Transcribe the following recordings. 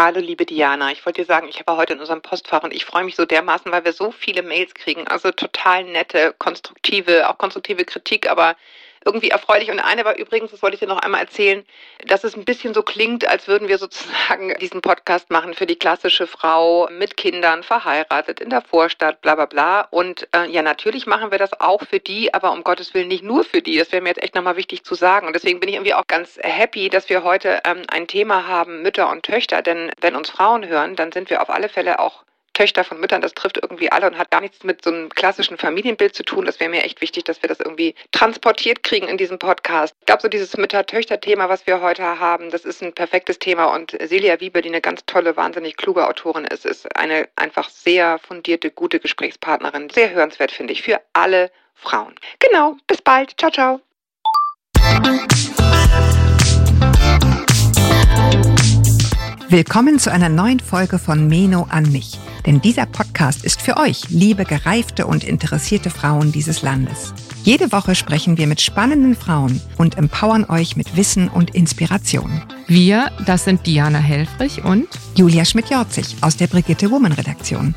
Hallo, liebe Diana. Ich wollte dir sagen, ich habe heute in unserem Postfach und ich freue mich so dermaßen, weil wir so viele Mails kriegen. Also total nette, konstruktive, auch konstruktive Kritik, aber irgendwie erfreulich. Und eine war übrigens, das wollte ich dir noch einmal erzählen, dass es ein bisschen so klingt, als würden wir sozusagen diesen Podcast machen für die klassische Frau mit Kindern, verheiratet, in der Vorstadt, bla bla bla. Und äh, ja, natürlich machen wir das auch für die, aber um Gottes Willen nicht nur für die. Das wäre mir jetzt echt nochmal wichtig zu sagen. Und deswegen bin ich irgendwie auch ganz happy, dass wir heute ähm, ein Thema haben, Mütter und Töchter. Denn wenn uns Frauen hören, dann sind wir auf alle Fälle auch Töchter von Müttern, das trifft irgendwie alle und hat gar nichts mit so einem klassischen Familienbild zu tun. Das wäre mir echt wichtig, dass wir das irgendwie transportiert kriegen in diesem Podcast. Ich glaube, so dieses Mütter-Töchter-Thema, was wir heute haben, das ist ein perfektes Thema und Celia Wiebe, die eine ganz tolle, wahnsinnig kluge Autorin ist, ist eine einfach sehr fundierte, gute Gesprächspartnerin. Sehr hörenswert, finde ich, für alle Frauen. Genau, bis bald. Ciao, ciao. Willkommen zu einer neuen Folge von Meno an mich. Denn dieser Podcast ist für euch, liebe gereifte und interessierte Frauen dieses Landes. Jede Woche sprechen wir mit spannenden Frauen und empowern euch mit Wissen und Inspiration. Wir, das sind Diana Helfrich und Julia Schmidt-Jorzig aus der Brigitte Woman Redaktion.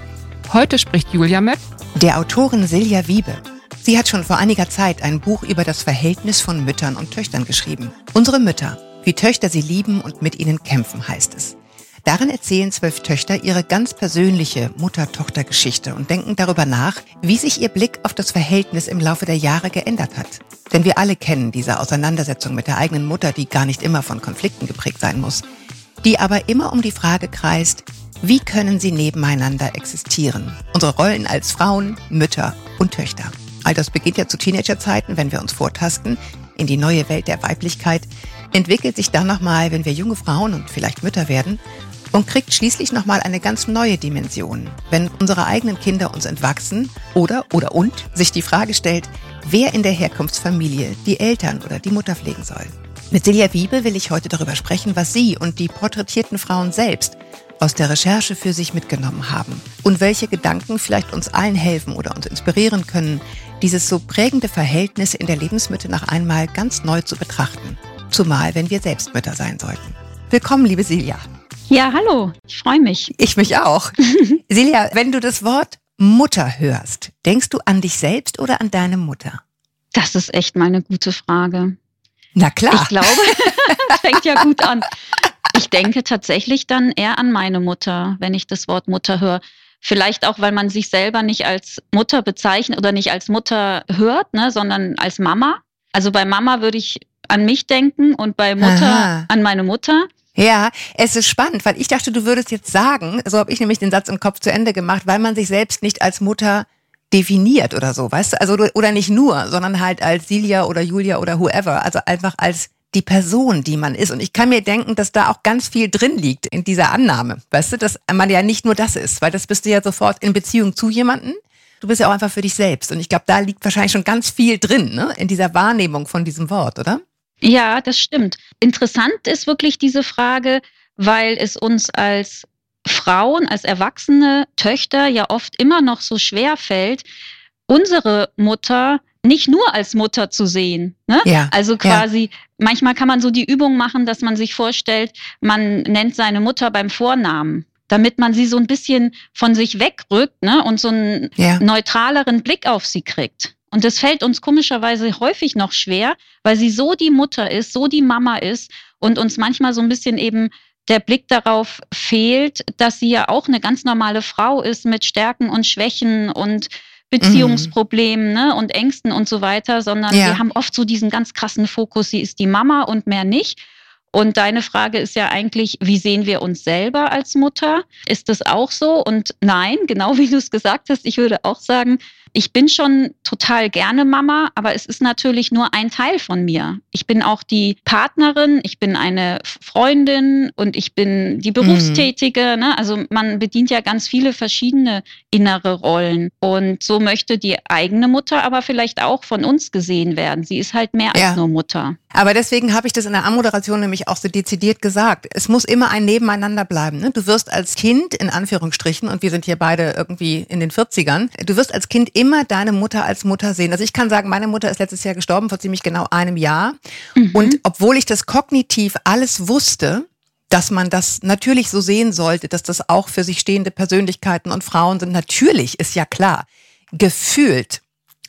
Heute spricht Julia mit der Autorin Silja Wiebe. Sie hat schon vor einiger Zeit ein Buch über das Verhältnis von Müttern und Töchtern geschrieben. Unsere Mütter, wie Töchter sie lieben und mit ihnen kämpfen, heißt es. Darin erzählen zwölf Töchter ihre ganz persönliche Mutter-Tochter-Geschichte und denken darüber nach, wie sich ihr Blick auf das Verhältnis im Laufe der Jahre geändert hat. Denn wir alle kennen diese Auseinandersetzung mit der eigenen Mutter, die gar nicht immer von Konflikten geprägt sein muss, die aber immer um die Frage kreist, wie können sie nebeneinander existieren? Unsere Rollen als Frauen, Mütter und Töchter. All das beginnt ja zu Teenagerzeiten, wenn wir uns vortasten in die neue Welt der Weiblichkeit, entwickelt sich dann nochmal, wenn wir junge Frauen und vielleicht Mütter werden und kriegt schließlich nochmal eine ganz neue Dimension, wenn unsere eigenen Kinder uns entwachsen oder oder und sich die Frage stellt, wer in der Herkunftsfamilie die Eltern oder die Mutter pflegen soll. Mit Silja Wiebe will ich heute darüber sprechen, was sie und die porträtierten Frauen selbst aus der Recherche für sich mitgenommen haben und welche Gedanken vielleicht uns allen helfen oder uns inspirieren können, dieses so prägende Verhältnis in der Lebensmitte nach einmal ganz neu zu betrachten, zumal wenn wir selbst Mütter sein sollten. Willkommen, liebe Silja. Ja, hallo, ich freue mich. Ich mich auch. Silja, wenn du das Wort Mutter hörst, denkst du an dich selbst oder an deine Mutter? Das ist echt mal eine gute Frage. Na klar. Ich glaube, fängt ja gut an. Ich denke tatsächlich dann eher an meine Mutter, wenn ich das Wort Mutter höre. Vielleicht auch, weil man sich selber nicht als Mutter bezeichnet oder nicht als Mutter hört, ne, sondern als Mama. Also bei Mama würde ich an mich denken und bei Mutter Aha. an meine Mutter. Ja, es ist spannend, weil ich dachte, du würdest jetzt sagen, so habe ich nämlich den Satz im Kopf zu Ende gemacht, weil man sich selbst nicht als Mutter definiert oder so, weißt du? Also oder nicht nur, sondern halt als Silja oder Julia oder whoever, also einfach als die Person, die man ist. Und ich kann mir denken, dass da auch ganz viel drin liegt in dieser Annahme, weißt du, dass man ja nicht nur das ist, weil das bist du ja sofort in Beziehung zu jemanden. Du bist ja auch einfach für dich selbst. Und ich glaube, da liegt wahrscheinlich schon ganz viel drin, ne? in dieser Wahrnehmung von diesem Wort, oder? Ja, das stimmt. Interessant ist wirklich diese Frage, weil es uns als Frauen, als erwachsene Töchter ja oft immer noch so schwer fällt, unsere Mutter nicht nur als Mutter zu sehen. Ne? Ja, also quasi, ja. manchmal kann man so die Übung machen, dass man sich vorstellt, man nennt seine Mutter beim Vornamen damit man sie so ein bisschen von sich wegrückt ne, und so einen ja. neutraleren Blick auf sie kriegt. Und das fällt uns komischerweise häufig noch schwer, weil sie so die Mutter ist, so die Mama ist und uns manchmal so ein bisschen eben der Blick darauf fehlt, dass sie ja auch eine ganz normale Frau ist mit Stärken und Schwächen und Beziehungsproblemen mhm. ne, und Ängsten und so weiter, sondern ja. wir haben oft so diesen ganz krassen Fokus, sie ist die Mama und mehr nicht. Und deine Frage ist ja eigentlich, wie sehen wir uns selber als Mutter? Ist das auch so? Und nein, genau wie du es gesagt hast, ich würde auch sagen, ich bin schon total gerne Mama, aber es ist natürlich nur ein Teil von mir. Ich bin auch die Partnerin, ich bin eine Freundin und ich bin die Berufstätige. Mhm. Ne? Also man bedient ja ganz viele verschiedene innere Rollen. Und so möchte die eigene Mutter aber vielleicht auch von uns gesehen werden. Sie ist halt mehr als ja. nur Mutter. Aber deswegen habe ich das in der Anmoderation nämlich auch so dezidiert gesagt. Es muss immer ein Nebeneinander bleiben. Ne? Du wirst als Kind, in Anführungsstrichen, und wir sind hier beide irgendwie in den 40ern, du wirst als Kind immer deine Mutter als Mutter sehen. Also ich kann sagen, meine Mutter ist letztes Jahr gestorben, vor ziemlich genau einem Jahr. Mhm. Und obwohl ich das kognitiv alles wusste, dass man das natürlich so sehen sollte, dass das auch für sich stehende Persönlichkeiten und Frauen sind. Natürlich ist ja klar. Gefühlt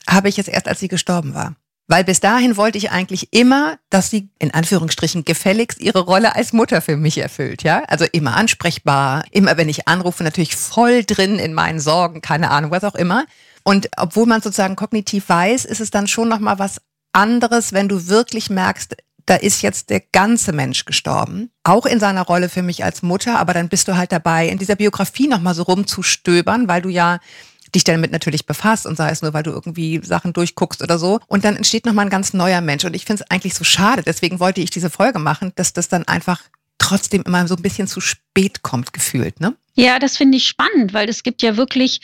habe ich es erst, als sie gestorben war. Weil bis dahin wollte ich eigentlich immer, dass sie in Anführungsstrichen gefälligst ihre Rolle als Mutter für mich erfüllt, ja? Also immer ansprechbar, immer wenn ich anrufe, natürlich voll drin in meinen Sorgen, keine Ahnung, was auch immer. Und obwohl man sozusagen kognitiv weiß, ist es dann schon noch mal was anderes, wenn du wirklich merkst, da ist jetzt der ganze Mensch gestorben, auch in seiner Rolle für mich als Mutter, aber dann bist du halt dabei, in dieser Biografie nochmal so rumzustöbern, weil du ja dich damit natürlich befasst und sei es nur, weil du irgendwie Sachen durchguckst oder so. Und dann entsteht nochmal ein ganz neuer Mensch. Und ich finde es eigentlich so schade, deswegen wollte ich diese Folge machen, dass das dann einfach trotzdem immer so ein bisschen zu spät kommt, gefühlt, ne? Ja, das finde ich spannend, weil es gibt ja wirklich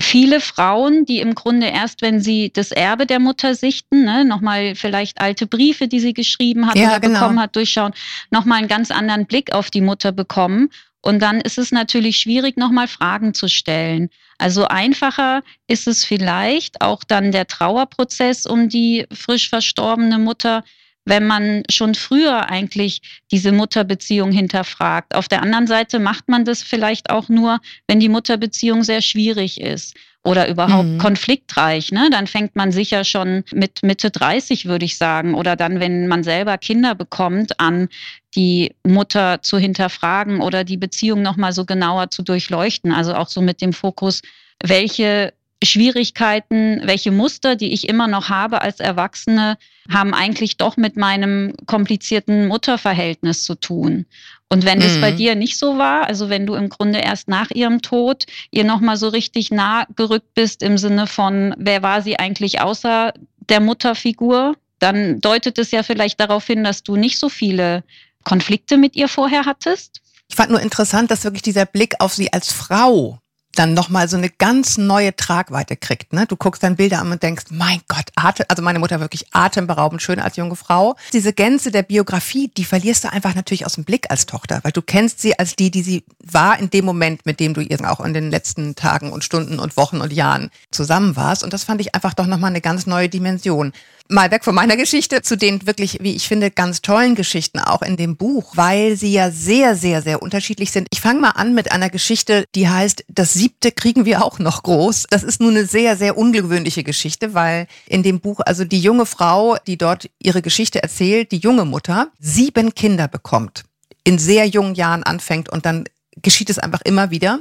viele Frauen, die im Grunde erst, wenn sie das Erbe der Mutter sichten, ne, nochmal vielleicht alte Briefe, die sie geschrieben hat ja, oder genau. bekommen hat, durchschauen, nochmal einen ganz anderen Blick auf die Mutter bekommen. Und dann ist es natürlich schwierig, nochmal Fragen zu stellen. Also einfacher ist es vielleicht auch dann der Trauerprozess um die frisch verstorbene Mutter, wenn man schon früher eigentlich diese Mutterbeziehung hinterfragt. Auf der anderen Seite macht man das vielleicht auch nur, wenn die Mutterbeziehung sehr schwierig ist oder überhaupt mhm. konfliktreich. Ne? Dann fängt man sicher schon mit Mitte 30, würde ich sagen, oder dann, wenn man selber Kinder bekommt, an, die Mutter zu hinterfragen oder die Beziehung nochmal so genauer zu durchleuchten. Also auch so mit dem Fokus, welche Schwierigkeiten, welche Muster, die ich immer noch habe als Erwachsene, haben eigentlich doch mit meinem komplizierten Mutterverhältnis zu tun. Und wenn mhm. es bei mhm. dir nicht so war, also wenn du im Grunde erst nach ihrem Tod ihr nochmal so richtig nah gerückt bist im Sinne von, wer war sie eigentlich außer der Mutterfigur, dann deutet es ja vielleicht darauf hin, dass du nicht so viele Konflikte mit ihr vorher hattest. Ich fand nur interessant, dass wirklich dieser Blick auf sie als Frau dann nochmal so eine ganz neue Tragweite kriegt. Ne? Du guckst dann Bilder an und denkst, mein Gott, Atem, also meine Mutter wirklich atemberaubend schön als junge Frau. Diese Gänze der Biografie, die verlierst du einfach natürlich aus dem Blick als Tochter, weil du kennst sie als die, die sie war in dem Moment, mit dem du ihr auch in den letzten Tagen und Stunden und Wochen und Jahren zusammen warst. Und das fand ich einfach doch nochmal eine ganz neue Dimension mal weg von meiner Geschichte zu den wirklich, wie ich finde, ganz tollen Geschichten auch in dem Buch, weil sie ja sehr, sehr, sehr unterschiedlich sind. Ich fange mal an mit einer Geschichte, die heißt, das siebte kriegen wir auch noch groß. Das ist nun eine sehr, sehr ungewöhnliche Geschichte, weil in dem Buch, also die junge Frau, die dort ihre Geschichte erzählt, die junge Mutter, sieben Kinder bekommt, in sehr jungen Jahren anfängt und dann geschieht es einfach immer wieder.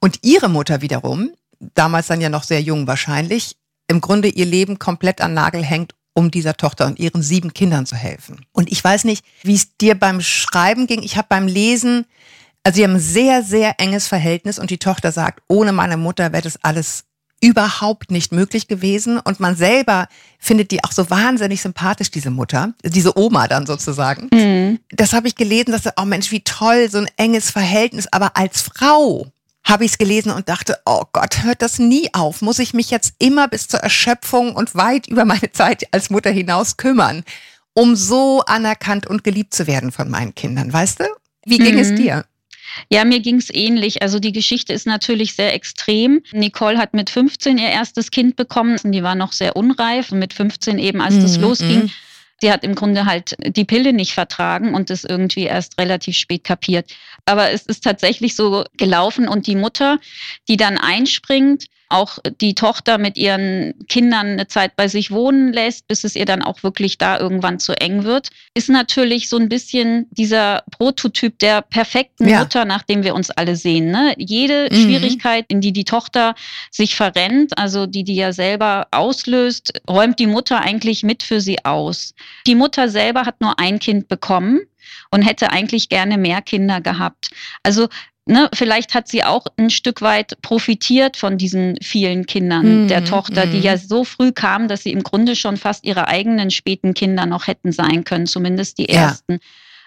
Und ihre Mutter wiederum, damals dann ja noch sehr jung wahrscheinlich, im Grunde ihr Leben komplett an Nagel hängt um dieser Tochter und ihren sieben Kindern zu helfen. Und ich weiß nicht, wie es dir beim Schreiben ging. Ich habe beim Lesen, also sie haben ein sehr, sehr enges Verhältnis und die Tochter sagt, ohne meine Mutter wäre das alles überhaupt nicht möglich gewesen. Und man selber findet die auch so wahnsinnig sympathisch, diese Mutter, diese Oma dann sozusagen. Mhm. Das habe ich gelesen, dass, oh Mensch, wie toll, so ein enges Verhältnis. Aber als Frau habe ich es gelesen und dachte, oh Gott, hört das nie auf? Muss ich mich jetzt immer bis zur Erschöpfung und weit über meine Zeit als Mutter hinaus kümmern, um so anerkannt und geliebt zu werden von meinen Kindern, weißt du? Wie ging mhm. es dir? Ja, mir ging es ähnlich. Also die Geschichte ist natürlich sehr extrem. Nicole hat mit 15 ihr erstes Kind bekommen. Die war noch sehr unreif und mit 15 eben, als das mhm. losging, mhm. Sie hat im Grunde halt die Pille nicht vertragen und das irgendwie erst relativ spät kapiert. Aber es ist tatsächlich so gelaufen und die Mutter, die dann einspringt, auch die Tochter mit ihren Kindern eine Zeit bei sich wohnen lässt, bis es ihr dann auch wirklich da irgendwann zu eng wird, ist natürlich so ein bisschen dieser Prototyp der perfekten ja. Mutter, nach dem wir uns alle sehen. Ne? Jede mhm. Schwierigkeit, in die die Tochter sich verrennt, also die die ja selber auslöst, räumt die Mutter eigentlich mit für sie aus. Die Mutter selber hat nur ein Kind bekommen und hätte eigentlich gerne mehr Kinder gehabt. Also ne, vielleicht hat sie auch ein Stück weit profitiert von diesen vielen Kindern mm, der Tochter, die ja so früh kamen, dass sie im Grunde schon fast ihre eigenen späten Kinder noch hätten sein können, zumindest die ersten. Ja.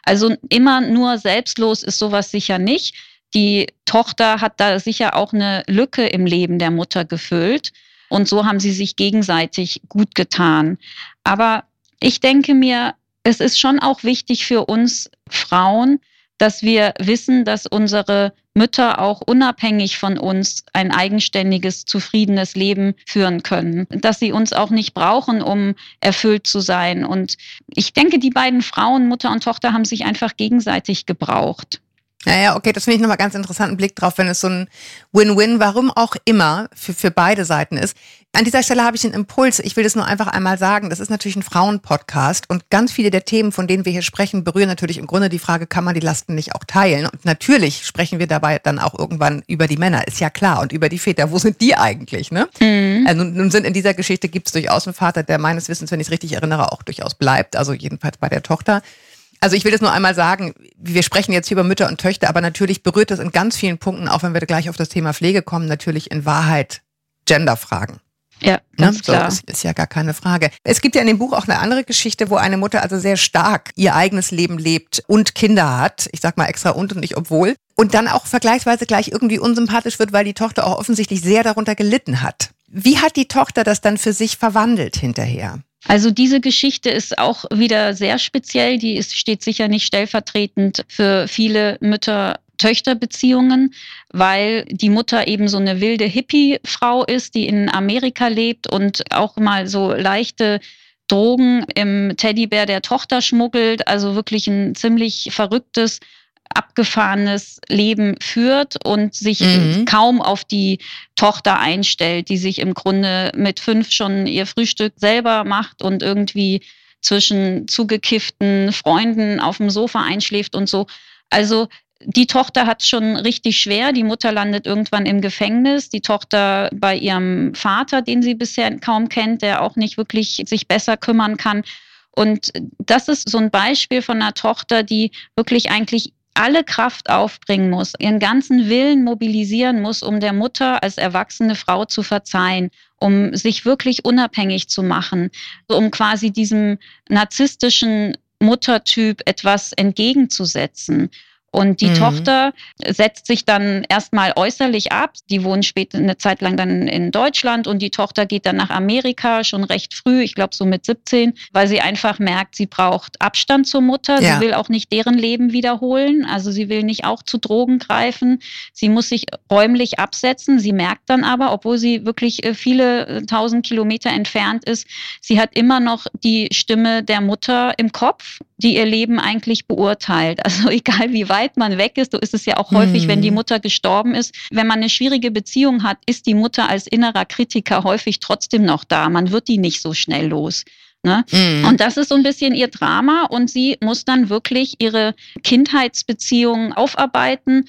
Also immer nur selbstlos ist sowas sicher nicht. Die Tochter hat da sicher auch eine Lücke im Leben der Mutter gefüllt. Und so haben sie sich gegenseitig gut getan. Aber ich denke mir, es ist schon auch wichtig für uns Frauen, dass wir wissen, dass unsere Mütter auch unabhängig von uns ein eigenständiges, zufriedenes Leben führen können, dass sie uns auch nicht brauchen, um erfüllt zu sein. Und ich denke, die beiden Frauen, Mutter und Tochter, haben sich einfach gegenseitig gebraucht. Naja, okay, das finde ich nochmal ganz interessanten Blick drauf, wenn es so ein Win-Win, warum auch immer, für, für beide Seiten ist. An dieser Stelle habe ich einen Impuls. Ich will das nur einfach einmal sagen. Das ist natürlich ein Frauenpodcast und ganz viele der Themen, von denen wir hier sprechen, berühren natürlich im Grunde die Frage, kann man die Lasten nicht auch teilen? Und natürlich sprechen wir dabei dann auch irgendwann über die Männer, ist ja klar, und über die Väter. Wo sind die eigentlich? Ne? Mhm. Also nun sind in dieser Geschichte gibt es durchaus einen Vater, der meines Wissens, wenn ich es richtig erinnere, auch durchaus bleibt. Also jedenfalls bei der Tochter. Also ich will das nur einmal sagen, wir sprechen jetzt hier über Mütter und Töchter, aber natürlich berührt das in ganz vielen Punkten, auch wenn wir gleich auf das Thema Pflege kommen, natürlich in Wahrheit Genderfragen. Ja, ne? ganz ne? so, klar. Ist, ist ja gar keine Frage. Es gibt ja in dem Buch auch eine andere Geschichte, wo eine Mutter also sehr stark ihr eigenes Leben lebt und Kinder hat. Ich sag mal extra und und nicht obwohl. Und dann auch vergleichsweise gleich irgendwie unsympathisch wird, weil die Tochter auch offensichtlich sehr darunter gelitten hat. Wie hat die Tochter das dann für sich verwandelt hinterher? Also diese Geschichte ist auch wieder sehr speziell. Die ist, steht sicher nicht stellvertretend für viele Mütter Töchterbeziehungen, weil die Mutter eben so eine wilde Hippie-Frau ist, die in Amerika lebt und auch mal so leichte Drogen im Teddybär der Tochter schmuggelt, also wirklich ein ziemlich verrücktes abgefahrenes Leben führt und sich mhm. kaum auf die Tochter einstellt, die sich im Grunde mit fünf schon ihr Frühstück selber macht und irgendwie zwischen zugekifften Freunden auf dem Sofa einschläft und so. Also die Tochter hat schon richtig schwer. Die Mutter landet irgendwann im Gefängnis. Die Tochter bei ihrem Vater, den sie bisher kaum kennt, der auch nicht wirklich sich besser kümmern kann. Und das ist so ein Beispiel von einer Tochter, die wirklich eigentlich alle Kraft aufbringen muss, ihren ganzen Willen mobilisieren muss, um der Mutter als erwachsene Frau zu verzeihen, um sich wirklich unabhängig zu machen, um quasi diesem narzisstischen Muttertyp etwas entgegenzusetzen. Und die mhm. Tochter setzt sich dann erstmal äußerlich ab. Die wohnen später eine Zeit lang dann in Deutschland und die Tochter geht dann nach Amerika schon recht früh, ich glaube so mit 17, weil sie einfach merkt, sie braucht Abstand zur Mutter. Ja. Sie will auch nicht deren Leben wiederholen. Also sie will nicht auch zu Drogen greifen. Sie muss sich räumlich absetzen. Sie merkt dann aber, obwohl sie wirklich äh, viele äh, tausend Kilometer entfernt ist, sie hat immer noch die Stimme der Mutter im Kopf die ihr Leben eigentlich beurteilt. Also egal wie weit man weg ist, so ist es ja auch häufig, mhm. wenn die mhm. Mutter gestorben ist. Wenn man eine schwierige Beziehung hat, ist die Mutter als innerer Kritiker häufig trotzdem noch da. Man wird die nicht so schnell los. Ne? Mhm. Und das ist so ein bisschen ihr Drama und sie muss dann wirklich ihre Kindheitsbeziehungen aufarbeiten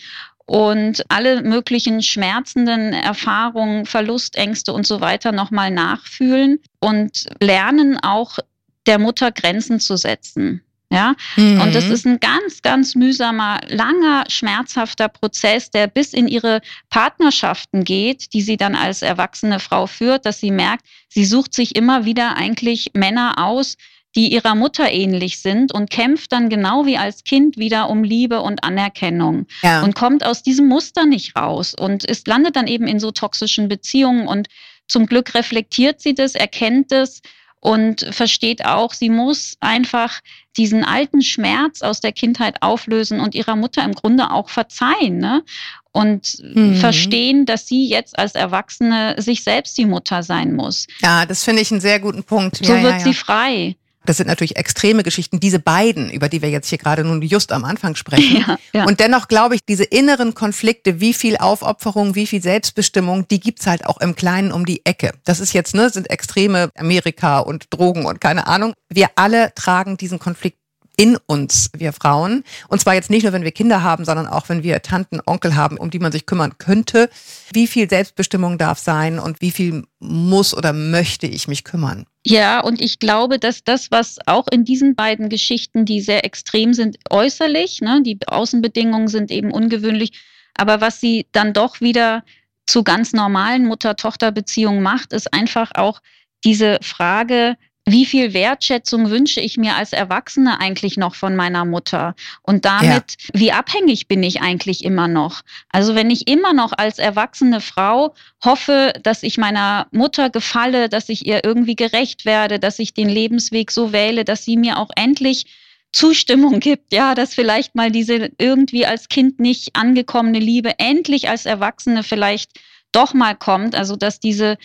und alle möglichen schmerzenden Erfahrungen, Verlustängste und so weiter nochmal nachfühlen und lernen auch der Mutter Grenzen zu setzen. Ja, mhm. und das ist ein ganz, ganz mühsamer, langer, schmerzhafter Prozess, der bis in ihre Partnerschaften geht, die sie dann als erwachsene Frau führt, dass sie merkt, sie sucht sich immer wieder eigentlich Männer aus, die ihrer Mutter ähnlich sind und kämpft dann genau wie als Kind wieder um Liebe und Anerkennung ja. und kommt aus diesem Muster nicht raus und ist, landet dann eben in so toxischen Beziehungen und zum Glück reflektiert sie das, erkennt es und versteht auch, sie muss einfach diesen alten Schmerz aus der Kindheit auflösen und ihrer Mutter im Grunde auch verzeihen. Ne? Und mhm. verstehen, dass sie jetzt als Erwachsene sich selbst die Mutter sein muss. Ja, das finde ich einen sehr guten Punkt. So ja, wird ja, ja. sie frei. Das sind natürlich extreme Geschichten, diese beiden, über die wir jetzt hier gerade nun just am Anfang sprechen. Ja, ja. Und dennoch glaube ich, diese inneren Konflikte, wie viel Aufopferung, wie viel Selbstbestimmung, die gibt's halt auch im Kleinen um die Ecke. Das ist jetzt, ne, sind extreme Amerika und Drogen und keine Ahnung. Wir alle tragen diesen Konflikt in uns, wir Frauen. Und zwar jetzt nicht nur, wenn wir Kinder haben, sondern auch, wenn wir Tanten, Onkel haben, um die man sich kümmern könnte. Wie viel Selbstbestimmung darf sein und wie viel muss oder möchte ich mich kümmern? Ja, und ich glaube, dass das, was auch in diesen beiden Geschichten, die sehr extrem sind, äußerlich, ne, die Außenbedingungen sind eben ungewöhnlich, aber was sie dann doch wieder zu ganz normalen Mutter-Tochter-Beziehungen macht, ist einfach auch diese Frage, wie viel Wertschätzung wünsche ich mir als Erwachsene eigentlich noch von meiner Mutter? Und damit, ja. wie abhängig bin ich eigentlich immer noch? Also wenn ich immer noch als erwachsene Frau hoffe, dass ich meiner Mutter gefalle, dass ich ihr irgendwie gerecht werde, dass ich den Lebensweg so wähle, dass sie mir auch endlich Zustimmung gibt, ja, dass vielleicht mal diese irgendwie als Kind nicht angekommene Liebe endlich als Erwachsene vielleicht doch mal kommt, also dass diese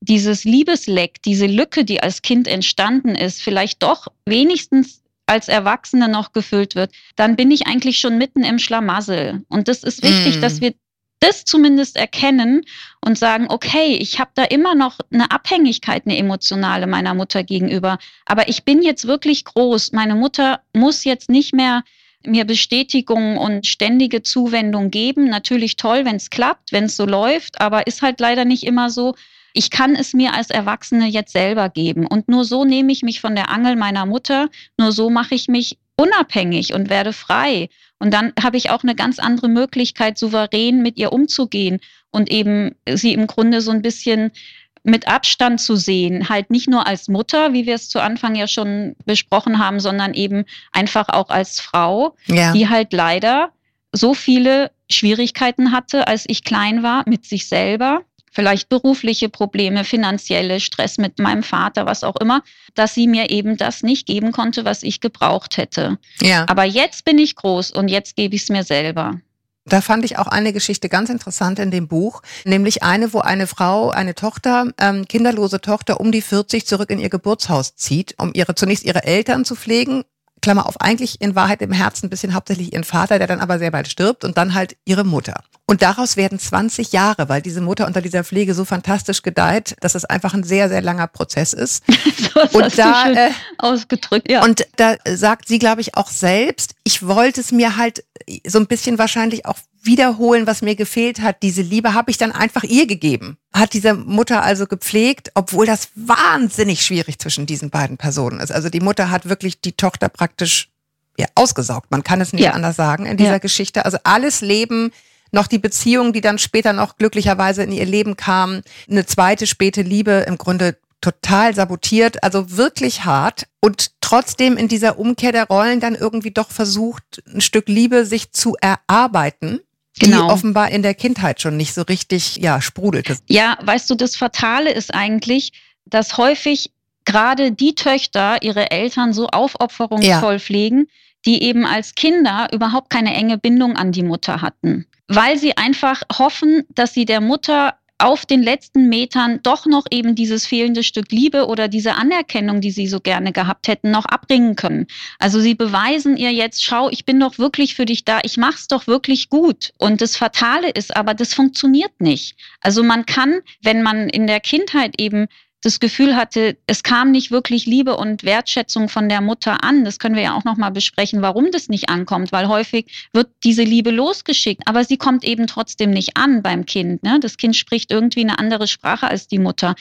dieses Liebesleck, diese Lücke, die als Kind entstanden ist, vielleicht doch wenigstens als Erwachsene noch gefüllt wird, dann bin ich eigentlich schon mitten im Schlamassel. Und das ist wichtig, mm. dass wir das zumindest erkennen und sagen, okay, ich habe da immer noch eine Abhängigkeit, eine emotionale meiner Mutter gegenüber, aber ich bin jetzt wirklich groß. Meine Mutter muss jetzt nicht mehr mir Bestätigung und ständige Zuwendung geben. Natürlich toll, wenn es klappt, wenn es so läuft, aber ist halt leider nicht immer so. Ich kann es mir als Erwachsene jetzt selber geben. Und nur so nehme ich mich von der Angel meiner Mutter, nur so mache ich mich unabhängig und werde frei. Und dann habe ich auch eine ganz andere Möglichkeit, souverän mit ihr umzugehen und eben sie im Grunde so ein bisschen mit Abstand zu sehen, halt nicht nur als Mutter, wie wir es zu Anfang ja schon besprochen haben, sondern eben einfach auch als Frau, ja. die halt leider so viele Schwierigkeiten hatte, als ich klein war, mit sich selber vielleicht berufliche Probleme, finanzielle Stress mit meinem Vater, was auch immer, dass sie mir eben das nicht geben konnte, was ich gebraucht hätte. Ja. Aber jetzt bin ich groß und jetzt gebe ich es mir selber. Da fand ich auch eine Geschichte ganz interessant in dem Buch, nämlich eine, wo eine Frau, eine Tochter, ähm, kinderlose Tochter um die 40 zurück in ihr Geburtshaus zieht, um ihre zunächst ihre Eltern zu pflegen, Klammer auf, eigentlich in Wahrheit im Herzen ein bisschen hauptsächlich ihren Vater, der dann aber sehr bald stirbt und dann halt ihre Mutter. Und daraus werden 20 Jahre, weil diese Mutter unter dieser Pflege so fantastisch gedeiht, dass es einfach ein sehr, sehr langer Prozess ist. so und da äh, ausgedrückt, ja. Und da sagt sie, glaube ich, auch selbst, ich wollte es mir halt so ein bisschen wahrscheinlich auch wiederholen, was mir gefehlt hat. Diese Liebe habe ich dann einfach ihr gegeben. Hat diese Mutter also gepflegt, obwohl das wahnsinnig schwierig zwischen diesen beiden Personen ist. Also die Mutter hat wirklich die Tochter praktisch ja, ausgesaugt. Man kann es nicht ja. anders sagen in dieser ja. Geschichte. Also alles Leben, noch die Beziehung, die dann später noch glücklicherweise in ihr Leben kam, eine zweite späte Liebe im Grunde total sabotiert, also wirklich hart und trotzdem in dieser Umkehr der Rollen dann irgendwie doch versucht, ein Stück Liebe sich zu erarbeiten genau. die offenbar in der Kindheit schon nicht so richtig ja, sprudelte. Ja, weißt du, das Fatale ist eigentlich, dass häufig gerade die Töchter ihre Eltern so aufopferungsvoll ja. pflegen, die eben als Kinder überhaupt keine enge Bindung an die Mutter hatten, weil sie einfach hoffen, dass sie der Mutter auf den letzten Metern doch noch eben dieses fehlende Stück Liebe oder diese Anerkennung, die sie so gerne gehabt hätten, noch abbringen können. Also sie beweisen ihr jetzt, schau, ich bin doch wirklich für dich da, ich mach's doch wirklich gut. Und das Fatale ist aber, das funktioniert nicht. Also man kann, wenn man in der Kindheit eben das Gefühl hatte, es kam nicht wirklich Liebe und Wertschätzung von der Mutter an. Das können wir ja auch noch mal besprechen, warum das nicht ankommt, weil häufig wird diese Liebe losgeschickt, aber sie kommt eben trotzdem nicht an beim Kind. Ne? Das Kind spricht irgendwie eine andere Sprache als die Mutter.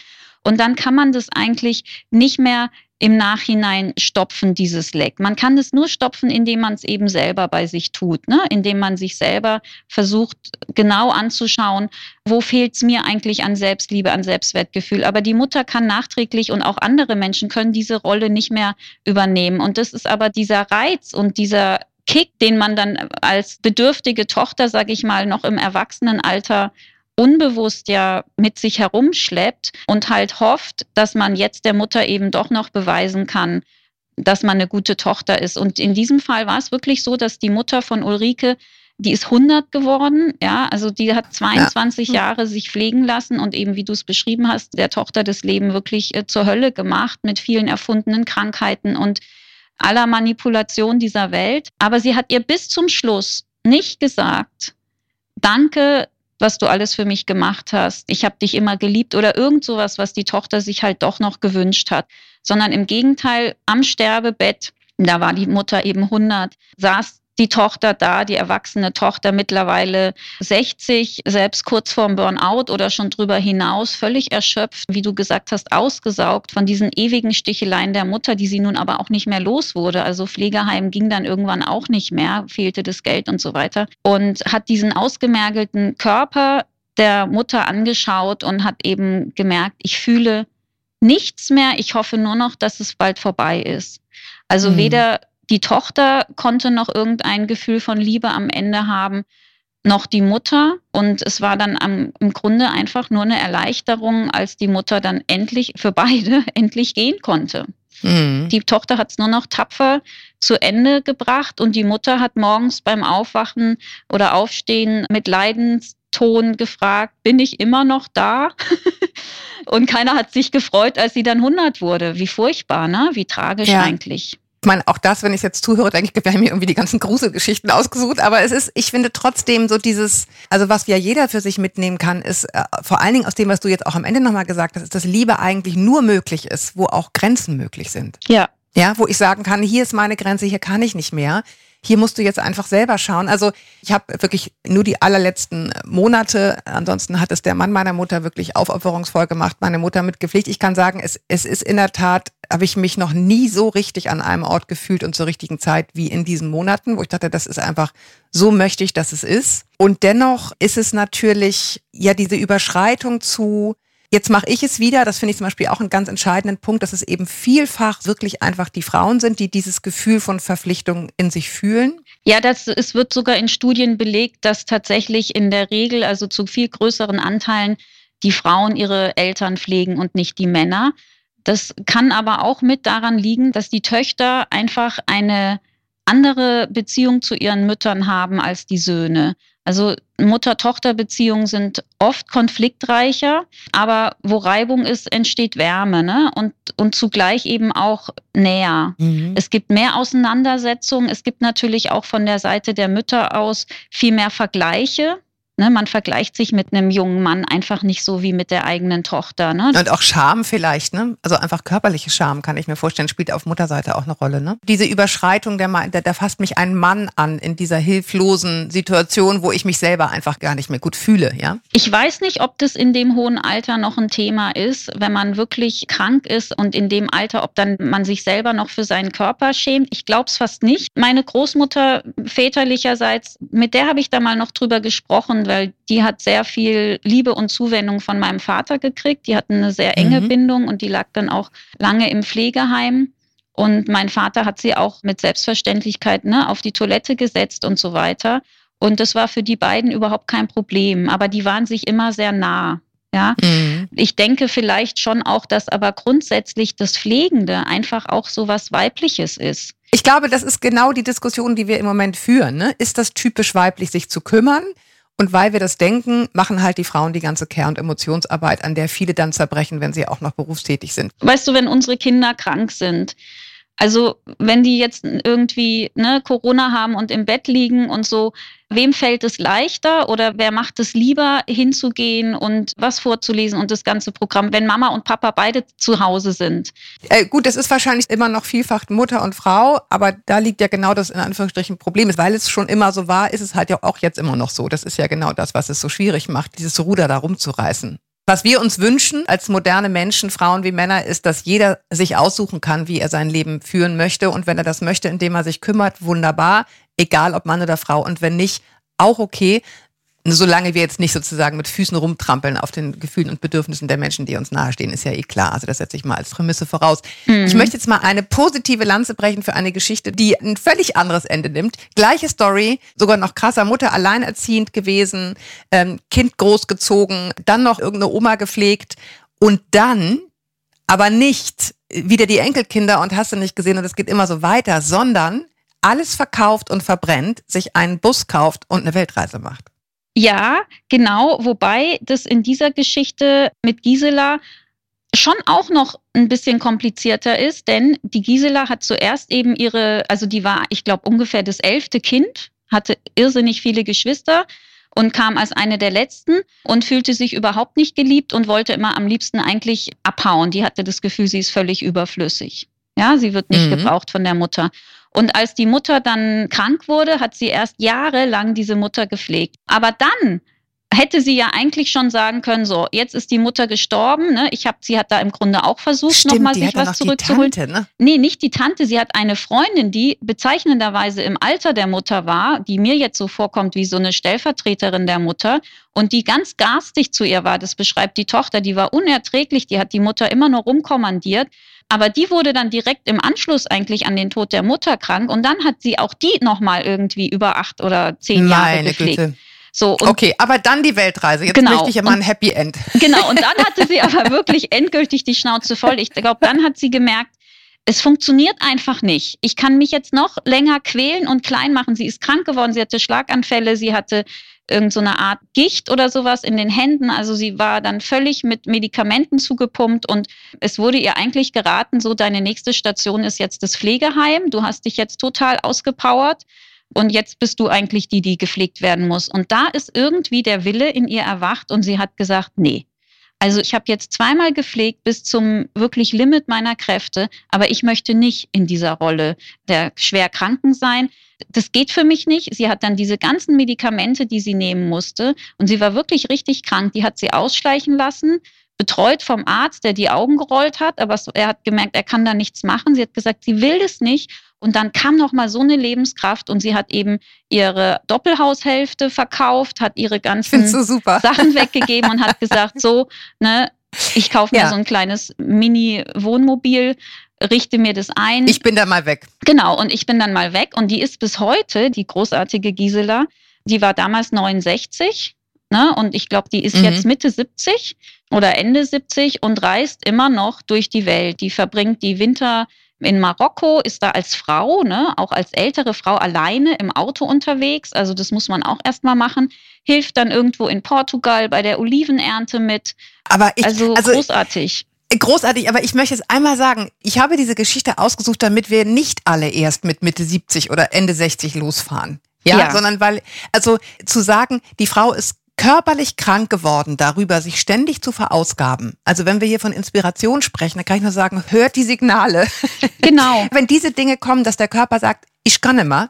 Und dann kann man das eigentlich nicht mehr im Nachhinein stopfen, dieses Leck. Man kann es nur stopfen, indem man es eben selber bei sich tut, ne? indem man sich selber versucht, genau anzuschauen, wo fehlt es mir eigentlich an Selbstliebe, an Selbstwertgefühl. Aber die Mutter kann nachträglich und auch andere Menschen können diese Rolle nicht mehr übernehmen. Und das ist aber dieser Reiz und dieser Kick, den man dann als bedürftige Tochter, sage ich mal, noch im Erwachsenenalter unbewusst ja mit sich herumschleppt und halt hofft, dass man jetzt der Mutter eben doch noch beweisen kann, dass man eine gute Tochter ist. Und in diesem Fall war es wirklich so, dass die Mutter von Ulrike, die ist 100 geworden, ja, also die hat 22 ja. Jahre sich pflegen lassen und eben, wie du es beschrieben hast, der Tochter das Leben wirklich äh, zur Hölle gemacht mit vielen erfundenen Krankheiten und aller Manipulation dieser Welt. Aber sie hat ihr bis zum Schluss nicht gesagt, danke, was du alles für mich gemacht hast. Ich habe dich immer geliebt oder irgend sowas, was die Tochter sich halt doch noch gewünscht hat, sondern im Gegenteil am Sterbebett, da war die Mutter eben 100, saß die Tochter da, die erwachsene Tochter mittlerweile 60, selbst kurz vorm Burnout oder schon drüber hinaus, völlig erschöpft, wie du gesagt hast, ausgesaugt von diesen ewigen Sticheleien der Mutter, die sie nun aber auch nicht mehr los wurde. Also Pflegeheim ging dann irgendwann auch nicht mehr, fehlte das Geld und so weiter. Und hat diesen ausgemergelten Körper der Mutter angeschaut und hat eben gemerkt, ich fühle nichts mehr, ich hoffe nur noch, dass es bald vorbei ist. Also mhm. weder die Tochter konnte noch irgendein Gefühl von Liebe am Ende haben, noch die Mutter. Und es war dann am, im Grunde einfach nur eine Erleichterung, als die Mutter dann endlich für beide endlich gehen konnte. Mhm. Die Tochter hat es nur noch tapfer zu Ende gebracht und die Mutter hat morgens beim Aufwachen oder Aufstehen mit Leidenston gefragt, bin ich immer noch da? und keiner hat sich gefreut, als sie dann 100 wurde. Wie furchtbar, ne? Wie tragisch ja. eigentlich. Ich meine, auch das, wenn ich jetzt zuhöre, denke ich, wir haben hier irgendwie die ganzen Gruselgeschichten ausgesucht. Aber es ist, ich finde trotzdem so dieses, also was ja jeder für sich mitnehmen kann, ist äh, vor allen Dingen aus dem, was du jetzt auch am Ende nochmal gesagt hast, ist, dass Liebe eigentlich nur möglich ist, wo auch Grenzen möglich sind. Ja. Ja, wo ich sagen kann, hier ist meine Grenze, hier kann ich nicht mehr hier musst du jetzt einfach selber schauen. Also ich habe wirklich nur die allerletzten Monate, ansonsten hat es der Mann meiner Mutter wirklich aufopferungsvoll gemacht, meine Mutter mitgepflegt. Ich kann sagen, es, es ist in der Tat, habe ich mich noch nie so richtig an einem Ort gefühlt und zur richtigen Zeit wie in diesen Monaten, wo ich dachte, das ist einfach, so möchte ich, dass es ist. Und dennoch ist es natürlich ja diese Überschreitung zu, Jetzt mache ich es wieder, das finde ich zum Beispiel auch einen ganz entscheidenden Punkt, dass es eben vielfach wirklich einfach die Frauen sind, die dieses Gefühl von Verpflichtung in sich fühlen. Ja, das, es wird sogar in Studien belegt, dass tatsächlich in der Regel, also zu viel größeren Anteilen, die Frauen ihre Eltern pflegen und nicht die Männer. Das kann aber auch mit daran liegen, dass die Töchter einfach eine andere Beziehung zu ihren Müttern haben als die Söhne. Also Mutter-Tochter-Beziehungen sind oft konfliktreicher, aber wo Reibung ist, entsteht Wärme ne? und, und zugleich eben auch näher. Mhm. Es gibt mehr Auseinandersetzungen. Es gibt natürlich auch von der Seite der Mütter aus viel mehr Vergleiche. Ne, man vergleicht sich mit einem jungen Mann einfach nicht so wie mit der eigenen Tochter. Ne? Und auch Scham vielleicht, ne? Also einfach körperliche Scham, kann ich mir vorstellen, spielt auf Mutterseite auch eine Rolle. Ne? Diese Überschreitung, der, der, der fasst mich ein Mann an in dieser hilflosen Situation, wo ich mich selber einfach gar nicht mehr gut fühle. Ja? Ich weiß nicht, ob das in dem hohen Alter noch ein Thema ist, wenn man wirklich krank ist und in dem Alter, ob dann man sich selber noch für seinen Körper schämt. Ich glaube es fast nicht. Meine Großmutter väterlicherseits, mit der habe ich da mal noch drüber gesprochen weil die hat sehr viel Liebe und Zuwendung von meinem Vater gekriegt. Die hatten eine sehr enge mhm. Bindung und die lag dann auch lange im Pflegeheim. Und mein Vater hat sie auch mit Selbstverständlichkeit ne, auf die Toilette gesetzt und so weiter. Und das war für die beiden überhaupt kein Problem. Aber die waren sich immer sehr nah. Ja, mhm. ich denke vielleicht schon auch, dass aber grundsätzlich das Pflegende einfach auch so was Weibliches ist. Ich glaube, das ist genau die Diskussion, die wir im Moment führen. Ne? Ist das typisch weiblich, sich zu kümmern? Und weil wir das denken, machen halt die Frauen die ganze Care- und Emotionsarbeit, an der viele dann zerbrechen, wenn sie auch noch berufstätig sind. Weißt du, wenn unsere Kinder krank sind, also wenn die jetzt irgendwie ne, Corona haben und im Bett liegen und so, wem fällt es leichter oder wer macht es lieber, hinzugehen und was vorzulesen und das ganze Programm, wenn Mama und Papa beide zu Hause sind? Äh, gut, das ist wahrscheinlich immer noch vielfach Mutter und Frau, aber da liegt ja genau das in Anführungsstrichen Problem. Weil es schon immer so war, ist es halt ja auch jetzt immer noch so. Das ist ja genau das, was es so schwierig macht, dieses Ruder da rumzureißen. Was wir uns wünschen als moderne Menschen, Frauen wie Männer, ist, dass jeder sich aussuchen kann, wie er sein Leben führen möchte. Und wenn er das möchte, indem er sich kümmert, wunderbar, egal ob Mann oder Frau. Und wenn nicht, auch okay solange wir jetzt nicht sozusagen mit Füßen rumtrampeln auf den Gefühlen und Bedürfnissen der Menschen, die uns nahestehen, ist ja eh klar. Also das setze ich mal als Prämisse voraus. Mhm. Ich möchte jetzt mal eine positive Lanze brechen für eine Geschichte, die ein völlig anderes Ende nimmt. Gleiche Story, sogar noch krasser, Mutter alleinerziehend gewesen, ähm, Kind großgezogen, dann noch irgendeine Oma gepflegt und dann aber nicht wieder die Enkelkinder und hast du nicht gesehen und es geht immer so weiter, sondern alles verkauft und verbrennt, sich einen Bus kauft und eine Weltreise macht. Ja, genau, wobei das in dieser Geschichte mit Gisela schon auch noch ein bisschen komplizierter ist, denn die Gisela hat zuerst eben ihre, also die war, ich glaube, ungefähr das elfte Kind, hatte irrsinnig viele Geschwister und kam als eine der letzten und fühlte sich überhaupt nicht geliebt und wollte immer am liebsten eigentlich abhauen. Die hatte das Gefühl, sie ist völlig überflüssig. Ja, sie wird nicht mhm. gebraucht von der Mutter. Und als die Mutter dann krank wurde, hat sie erst jahrelang diese Mutter gepflegt. Aber dann hätte sie ja eigentlich schon sagen können, so, jetzt ist die Mutter gestorben, ne? Ich habe, sie hat da im Grunde auch versucht, nochmal sich was zurückzuholen. Tante, ne? Nee, nicht die Tante, sie hat eine Freundin, die bezeichnenderweise im Alter der Mutter war, die mir jetzt so vorkommt wie so eine Stellvertreterin der Mutter und die ganz garstig zu ihr war. Das beschreibt die Tochter, die war unerträglich, die hat die Mutter immer nur rumkommandiert. Aber die wurde dann direkt im Anschluss eigentlich an den Tod der Mutter krank und dann hat sie auch die nochmal irgendwie über acht oder zehn Jahre Meine gepflegt. Güte. So, okay, aber dann die Weltreise. Jetzt genau, möchte ich immer ein Happy End. Genau, und dann hatte sie aber wirklich endgültig die Schnauze voll. Ich glaube, dann hat sie gemerkt, es funktioniert einfach nicht. Ich kann mich jetzt noch länger quälen und klein machen. Sie ist krank geworden, sie hatte Schlaganfälle, sie hatte irgendeine so Art Gicht oder sowas in den Händen. Also sie war dann völlig mit Medikamenten zugepumpt und es wurde ihr eigentlich geraten, so deine nächste Station ist jetzt das Pflegeheim. Du hast dich jetzt total ausgepowert und jetzt bist du eigentlich die, die gepflegt werden muss. Und da ist irgendwie der Wille in ihr erwacht und sie hat gesagt, nee, also ich habe jetzt zweimal gepflegt bis zum wirklich Limit meiner Kräfte, aber ich möchte nicht in dieser Rolle der Schwerkranken sein. Das geht für mich nicht. Sie hat dann diese ganzen Medikamente, die sie nehmen musste, und sie war wirklich richtig krank. Die hat sie ausschleichen lassen, betreut vom Arzt, der die Augen gerollt hat, aber er hat gemerkt, er kann da nichts machen. Sie hat gesagt, sie will das nicht und dann kam noch mal so eine Lebenskraft und sie hat eben ihre Doppelhaushälfte verkauft, hat ihre ganzen so Sachen weggegeben und hat gesagt, so, ne, ich kaufe mir ja. so ein kleines Mini-Wohnmobil, richte mir das ein. Ich bin dann mal weg. Genau, und ich bin dann mal weg. Und die ist bis heute, die großartige Gisela, die war damals 69. Ne? Und ich glaube, die ist mhm. jetzt Mitte 70 oder Ende 70 und reist immer noch durch die Welt. Die verbringt die Winter in Marokko ist da als Frau, ne, auch als ältere Frau alleine im Auto unterwegs. Also das muss man auch erstmal machen. Hilft dann irgendwo in Portugal bei der Olivenernte mit. Aber ich, also, also großartig. Großartig, aber ich möchte jetzt einmal sagen, ich habe diese Geschichte ausgesucht, damit wir nicht alle erst mit Mitte 70 oder Ende 60 losfahren. Ja, ja, sondern weil, also zu sagen, die Frau ist körperlich krank geworden, darüber sich ständig zu verausgaben. Also wenn wir hier von Inspiration sprechen, dann kann ich nur sagen, hört die Signale. Genau. wenn diese Dinge kommen, dass der Körper sagt, ich kann immer,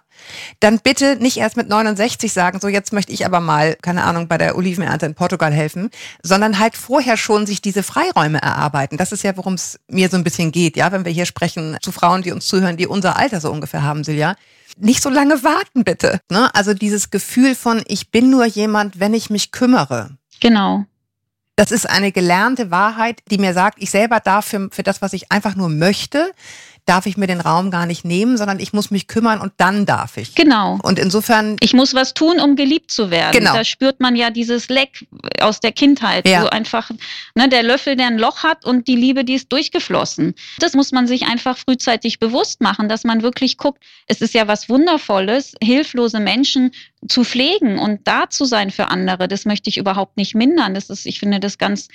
dann bitte nicht erst mit 69 sagen, so jetzt möchte ich aber mal, keine Ahnung, bei der Olivenernte in Portugal helfen, sondern halt vorher schon sich diese Freiräume erarbeiten. Das ist ja, worum es mir so ein bisschen geht, ja, wenn wir hier sprechen zu Frauen, die uns zuhören, die unser Alter so ungefähr haben, Silja nicht so lange warten, bitte. Ne? Also dieses Gefühl von, ich bin nur jemand, wenn ich mich kümmere. Genau. Das ist eine gelernte Wahrheit, die mir sagt, ich selber darf für, für das, was ich einfach nur möchte, darf ich mir den Raum gar nicht nehmen, sondern ich muss mich kümmern und dann darf ich. Genau. Und insofern. Ich muss was tun, um geliebt zu werden. Genau. Da spürt man ja dieses Leck aus der Kindheit. Ja. So einfach, ne, der Löffel, der ein Loch hat und die Liebe, die ist durchgeflossen. Das muss man sich einfach frühzeitig bewusst machen, dass man wirklich guckt, es ist ja was Wundervolles, hilflose Menschen zu pflegen und da zu sein für andere. Das möchte ich überhaupt nicht mindern. Das ist, ich finde das ganz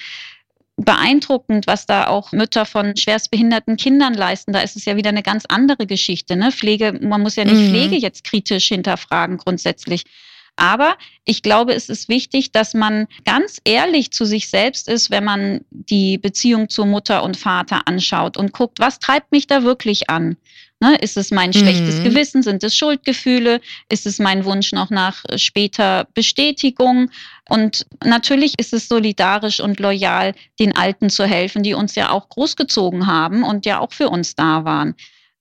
beeindruckend, was da auch Mütter von schwerstbehinderten Kindern leisten. Da ist es ja wieder eine ganz andere Geschichte. Ne? Pflege, man muss ja nicht mhm. Pflege jetzt kritisch hinterfragen grundsätzlich. Aber ich glaube, es ist wichtig, dass man ganz ehrlich zu sich selbst ist, wenn man die Beziehung zu Mutter und Vater anschaut und guckt, was treibt mich da wirklich an? Ne, ist es mein schlechtes mhm. Gewissen? Sind es Schuldgefühle? Ist es mein Wunsch noch nach später Bestätigung? Und natürlich ist es solidarisch und loyal, den Alten zu helfen, die uns ja auch großgezogen haben und ja auch für uns da waren.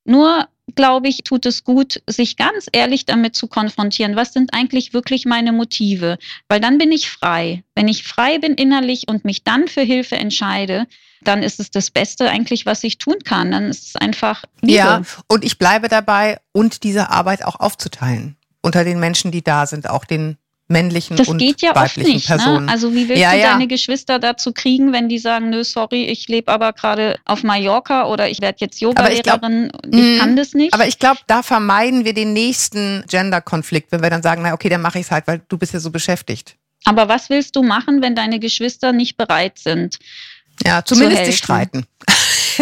Nur glaube ich, tut es gut, sich ganz ehrlich damit zu konfrontieren, was sind eigentlich wirklich meine Motive, weil dann bin ich frei. Wenn ich frei bin innerlich und mich dann für Hilfe entscheide, dann ist es das Beste eigentlich, was ich tun kann. Dann ist es einfach Liebe. Ja, und ich bleibe dabei und diese Arbeit auch aufzuteilen unter den Menschen, die da sind, auch den männlichen das und geht ja weiblichen nicht, ne? Personen. Ne? Also wie willst ja, du ja. deine Geschwister dazu kriegen, wenn die sagen, nö, sorry, ich lebe aber gerade auf Mallorca oder ich werde jetzt Yoga-Lehrerin, ich, ich, mhm. kann das nicht. Aber ich glaube, da vermeiden wir den nächsten Gender-Konflikt, wenn wir dann sagen, na okay, dann mache ich es halt, weil du bist ja so beschäftigt. Aber was willst du machen, wenn deine Geschwister nicht bereit sind? Ja, zumindest sich streiten.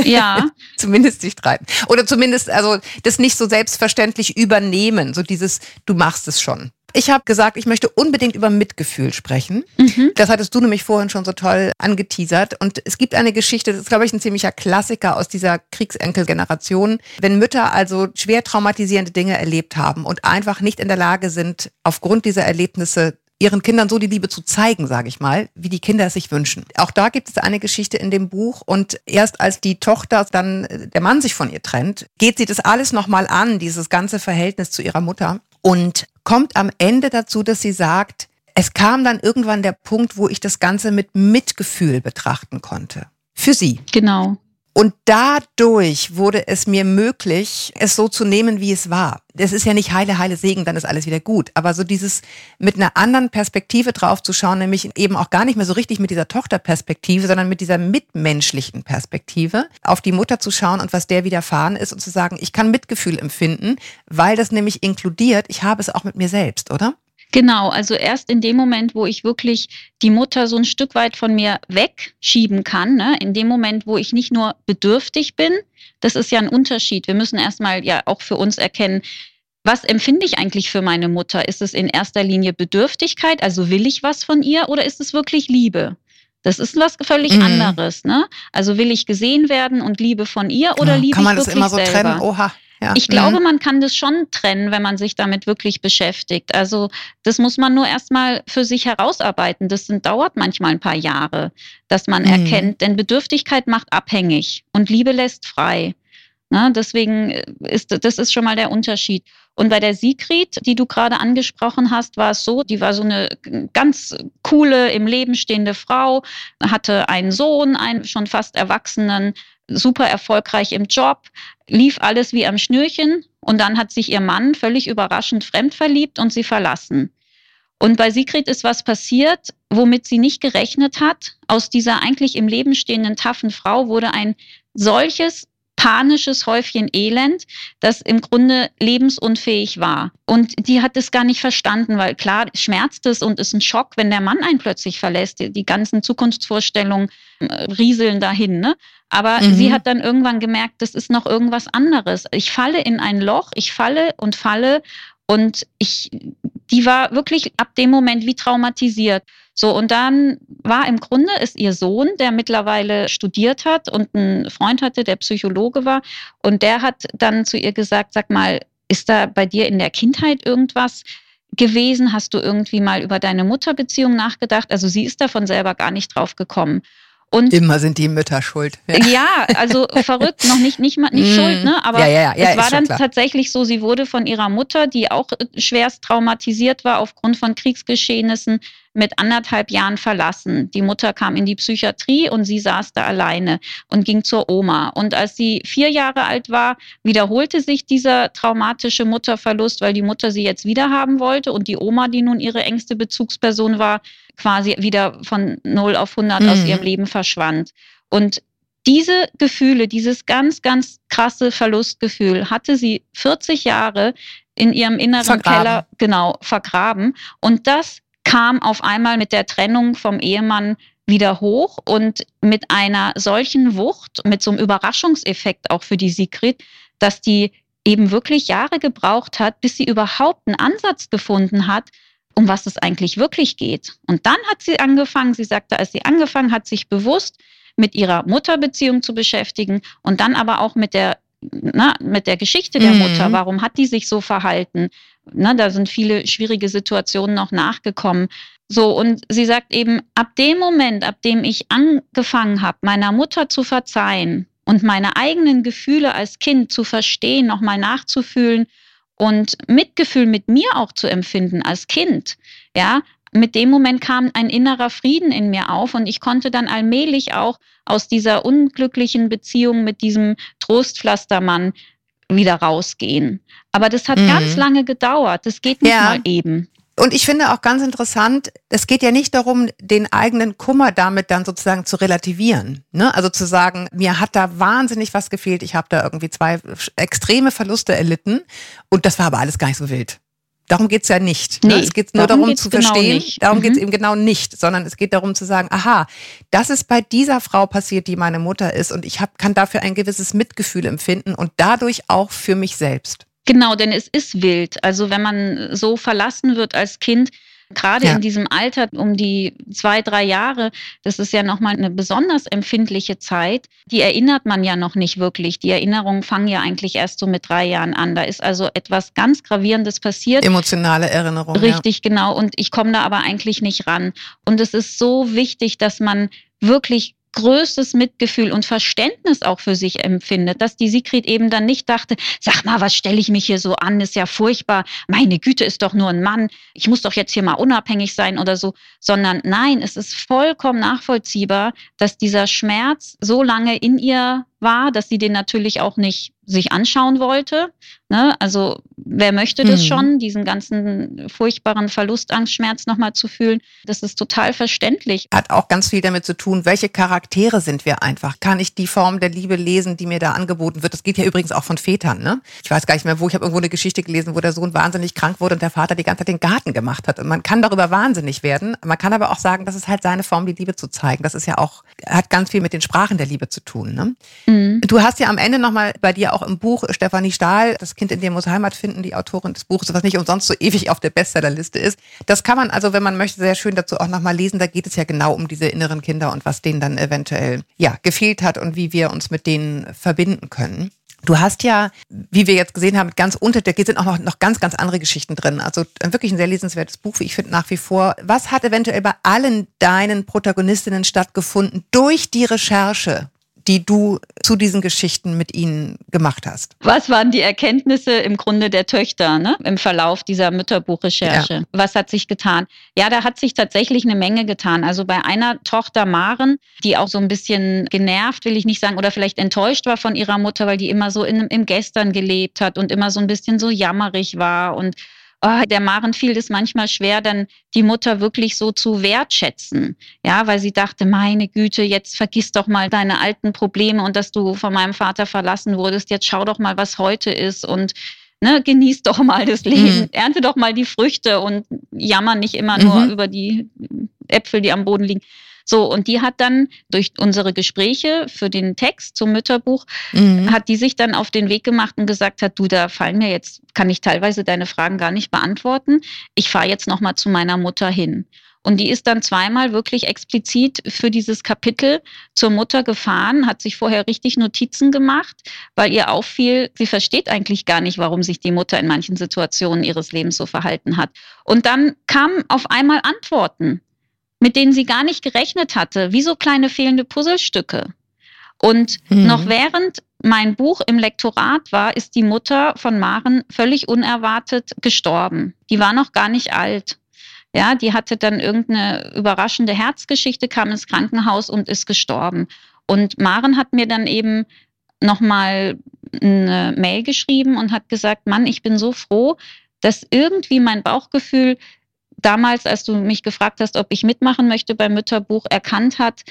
Ja. zumindest sich streiten. Oder zumindest, also das nicht so selbstverständlich übernehmen. So dieses, du machst es schon. Ich habe gesagt, ich möchte unbedingt über Mitgefühl sprechen. Mhm. Das hattest du nämlich vorhin schon so toll angeteasert. Und es gibt eine Geschichte, das ist, glaube ich, ein ziemlicher Klassiker aus dieser Kriegsenkelgeneration. Wenn Mütter also schwer traumatisierende Dinge erlebt haben und einfach nicht in der Lage sind, aufgrund dieser Erlebnisse ihren Kindern so die Liebe zu zeigen, sage ich mal, wie die Kinder es sich wünschen. Auch da gibt es eine Geschichte in dem Buch und erst als die Tochter dann äh, der Mann sich von ihr trennt, geht sie das alles nochmal an, dieses ganze Verhältnis zu ihrer Mutter und kommt am Ende dazu, dass sie sagt, es kam dann irgendwann der Punkt, wo ich das Ganze mit Mitgefühl betrachten konnte. Für sie. Genau. Und dadurch wurde es mir möglich, es so zu nehmen, wie es war. Es ist ja nicht heile, heile Segen, dann ist alles wieder gut. Aber so dieses mit einer anderen Perspektive drauf zu schauen, nämlich eben auch gar nicht mehr so richtig mit dieser Tochterperspektive, sondern mit dieser mitmenschlichen Perspektive auf die Mutter zu schauen und was der widerfahren ist und zu sagen, ich kann Mitgefühl empfinden, weil das nämlich inkludiert, ich habe es auch mit mir selbst, oder? Genau, also erst in dem Moment, wo ich wirklich die Mutter so ein Stück weit von mir wegschieben kann, ne? in dem Moment, wo ich nicht nur bedürftig bin, das ist ja ein Unterschied. Wir müssen erstmal ja auch für uns erkennen, was empfinde ich eigentlich für meine Mutter? Ist es in erster Linie Bedürftigkeit, also will ich was von ihr oder ist es wirklich Liebe? Das ist was völlig mhm. anderes. Ne? Also will ich gesehen werden und Liebe von ihr oder ja, liebe Kann man das immer so selber? trennen? Oha. Ja. Ich glaube, mhm. man kann das schon trennen, wenn man sich damit wirklich beschäftigt. Also das muss man nur erstmal für sich herausarbeiten. Das sind, dauert manchmal ein paar Jahre, dass man mhm. erkennt, denn Bedürftigkeit macht abhängig und Liebe lässt frei. Na, deswegen ist das ist schon mal der Unterschied. Und bei der Sigrid, die du gerade angesprochen hast, war es so, die war so eine ganz coole, im Leben stehende Frau, hatte einen Sohn, einen schon fast Erwachsenen, super erfolgreich im Job, lief alles wie am Schnürchen und dann hat sich ihr Mann völlig überraschend fremd verliebt und sie verlassen. Und bei Sigrid ist was passiert, womit sie nicht gerechnet hat. Aus dieser eigentlich im Leben stehenden taffen Frau wurde ein solches panisches Häufchen Elend, das im Grunde lebensunfähig war. Und die hat es gar nicht verstanden, weil klar schmerzt es und ist ein Schock, wenn der Mann einen plötzlich verlässt. Die, ganzen Zukunftsvorstellungen äh, rieseln dahin. Ne? Aber mhm. sie hat dann irgendwann gemerkt, das ist noch irgendwas anderes. Ich falle in ein Loch, ich falle und falle und ich, die war wirklich ab dem Moment wie traumatisiert. So, und dann war im Grunde ist ihr Sohn, der mittlerweile studiert hat und einen Freund hatte, der Psychologe war. Und der hat dann zu ihr gesagt, sag mal, ist da bei dir in der Kindheit irgendwas gewesen? Hast du irgendwie mal über deine Mutterbeziehung nachgedacht? Also sie ist davon selber gar nicht drauf gekommen. Und Immer sind die Mütter schuld. Ja, ja also verrückt, noch nicht, nicht, nicht mm. schuld, ne? aber ja, ja, es war dann klar. tatsächlich so, sie wurde von ihrer Mutter, die auch schwerst traumatisiert war aufgrund von Kriegsgeschehnissen, mit anderthalb Jahren verlassen. Die Mutter kam in die Psychiatrie und sie saß da alleine und ging zur Oma. Und als sie vier Jahre alt war, wiederholte sich dieser traumatische Mutterverlust, weil die Mutter sie jetzt wieder haben wollte und die Oma, die nun ihre engste Bezugsperson war, quasi wieder von 0 auf 100 mhm. aus ihrem Leben verschwand. Und diese Gefühle, dieses ganz, ganz krasse Verlustgefühl hatte sie 40 Jahre in ihrem inneren vergraben. Keller genau vergraben. Und das kam auf einmal mit der Trennung vom Ehemann wieder hoch und mit einer solchen Wucht, mit so einem Überraschungseffekt auch für die Sigrid, dass die eben wirklich Jahre gebraucht hat, bis sie überhaupt einen Ansatz gefunden hat, um was es eigentlich wirklich geht. Und dann hat sie angefangen, sie sagte, als sie angefangen hat, sich bewusst mit ihrer Mutterbeziehung zu beschäftigen und dann aber auch mit der na, mit der Geschichte der mhm. Mutter. Warum hat die sich so verhalten? Na, da sind viele schwierige Situationen noch nachgekommen. So, und sie sagt eben, ab dem Moment, ab dem ich angefangen habe, meiner Mutter zu verzeihen und meine eigenen Gefühle als Kind zu verstehen, nochmal nachzufühlen und Mitgefühl mit mir auch zu empfinden als Kind, ja, mit dem Moment kam ein innerer Frieden in mir auf und ich konnte dann allmählich auch aus dieser unglücklichen Beziehung mit diesem Trostpflastermann wieder rausgehen. Aber das hat mhm. ganz lange gedauert. Das geht nicht ja. mal eben. Und ich finde auch ganz interessant, es geht ja nicht darum, den eigenen Kummer damit dann sozusagen zu relativieren. Ne? Also zu sagen, mir hat da wahnsinnig was gefehlt, ich habe da irgendwie zwei extreme Verluste erlitten und das war aber alles gar nicht so wild. Darum geht's ja nicht. Ne? Nee, es geht nur darum, darum zu genau verstehen. Nicht. Darum mhm. geht's eben genau nicht, sondern es geht darum zu sagen, aha, das ist bei dieser Frau passiert, die meine Mutter ist und ich hab, kann dafür ein gewisses Mitgefühl empfinden und dadurch auch für mich selbst. Genau, denn es ist wild. Also wenn man so verlassen wird als Kind, Gerade ja. in diesem Alter um die zwei, drei Jahre, das ist ja nochmal eine besonders empfindliche Zeit. Die erinnert man ja noch nicht wirklich. Die Erinnerungen fangen ja eigentlich erst so mit drei Jahren an. Da ist also etwas ganz Gravierendes passiert. Emotionale Erinnerung. Richtig, ja. genau. Und ich komme da aber eigentlich nicht ran. Und es ist so wichtig, dass man wirklich größtes Mitgefühl und Verständnis auch für sich empfindet, dass die Sigrid eben dann nicht dachte, sag mal, was stelle ich mich hier so an, ist ja furchtbar, meine Güte ist doch nur ein Mann, ich muss doch jetzt hier mal unabhängig sein oder so, sondern nein, es ist vollkommen nachvollziehbar, dass dieser Schmerz so lange in ihr war, dass sie den natürlich auch nicht sich anschauen wollte. Ne? Also wer möchte das mhm. schon, diesen ganzen furchtbaren Verlustangstschmerz nochmal zu fühlen? Das ist total verständlich. Hat auch ganz viel damit zu tun, welche Charaktere sind wir einfach? Kann ich die Form der Liebe lesen, die mir da angeboten wird? Das geht ja übrigens auch von Vätern. Ne? Ich weiß gar nicht mehr, wo. Ich habe irgendwo eine Geschichte gelesen, wo der Sohn wahnsinnig krank wurde und der Vater die ganze Zeit den Garten gemacht hat. Und man kann darüber wahnsinnig werden. Man kann aber auch sagen, das ist halt seine Form, die Liebe zu zeigen. Das ist ja auch, hat ganz viel mit den Sprachen der Liebe zu tun. Ne? Mhm. Du hast ja am Ende nochmal bei dir auch im Buch Stefanie Stahl, das Kind in dir muss Heimat finden, die Autorin des Buches, was nicht umsonst so ewig auf der Bestsellerliste ist. Das kann man also, wenn man möchte, sehr schön dazu auch nochmal lesen. Da geht es ja genau um diese inneren Kinder und was denen dann eventuell, ja, gefehlt hat und wie wir uns mit denen verbinden können. Du hast ja, wie wir jetzt gesehen haben, ganz unter der sind auch noch, noch ganz, ganz andere Geschichten drin. Also wirklich ein sehr lesenswertes Buch, wie ich finde, nach wie vor. Was hat eventuell bei allen deinen Protagonistinnen stattgefunden durch die Recherche? Die du zu diesen Geschichten mit ihnen gemacht hast? Was waren die Erkenntnisse im Grunde der Töchter ne? im Verlauf dieser Mütterbuchrecherche? Ja. Was hat sich getan? Ja, da hat sich tatsächlich eine Menge getan. Also bei einer Tochter Maren, die auch so ein bisschen genervt, will ich nicht sagen, oder vielleicht enttäuscht war von ihrer Mutter, weil die immer so in, im Gestern gelebt hat und immer so ein bisschen so jammerig war und oh, der Maren fiel es manchmal schwer, dann die Mutter wirklich so zu wertschätzen. Ja, weil sie dachte, meine Güte, jetzt vergiss doch mal deine alten Probleme und dass du von meinem Vater verlassen wurdest. Jetzt schau doch mal, was heute ist und ne, genieß doch mal das Leben, mhm. ernte doch mal die Früchte und jammer nicht immer nur mhm. über die Äpfel, die am Boden liegen. So, und die hat dann durch unsere Gespräche für den Text zum Mütterbuch, mhm. hat die sich dann auf den Weg gemacht und gesagt hat, du, da fallen mir jetzt, kann ich teilweise deine Fragen gar nicht beantworten. Ich fahre jetzt nochmal zu meiner Mutter hin. Und die ist dann zweimal wirklich explizit für dieses Kapitel zur Mutter gefahren, hat sich vorher richtig Notizen gemacht, weil ihr auffiel, sie versteht eigentlich gar nicht, warum sich die Mutter in manchen Situationen ihres Lebens so verhalten hat. Und dann kamen auf einmal Antworten mit denen sie gar nicht gerechnet hatte, wie so kleine fehlende Puzzlestücke. Und mhm. noch während mein Buch im Lektorat war, ist die Mutter von Maren völlig unerwartet gestorben. Die war noch gar nicht alt. Ja, die hatte dann irgendeine überraschende Herzgeschichte, kam ins Krankenhaus und ist gestorben. Und Maren hat mir dann eben nochmal eine Mail geschrieben und hat gesagt, Mann, ich bin so froh, dass irgendwie mein Bauchgefühl damals, als du mich gefragt hast, ob ich mitmachen möchte beim Mütterbuch, erkannt hat,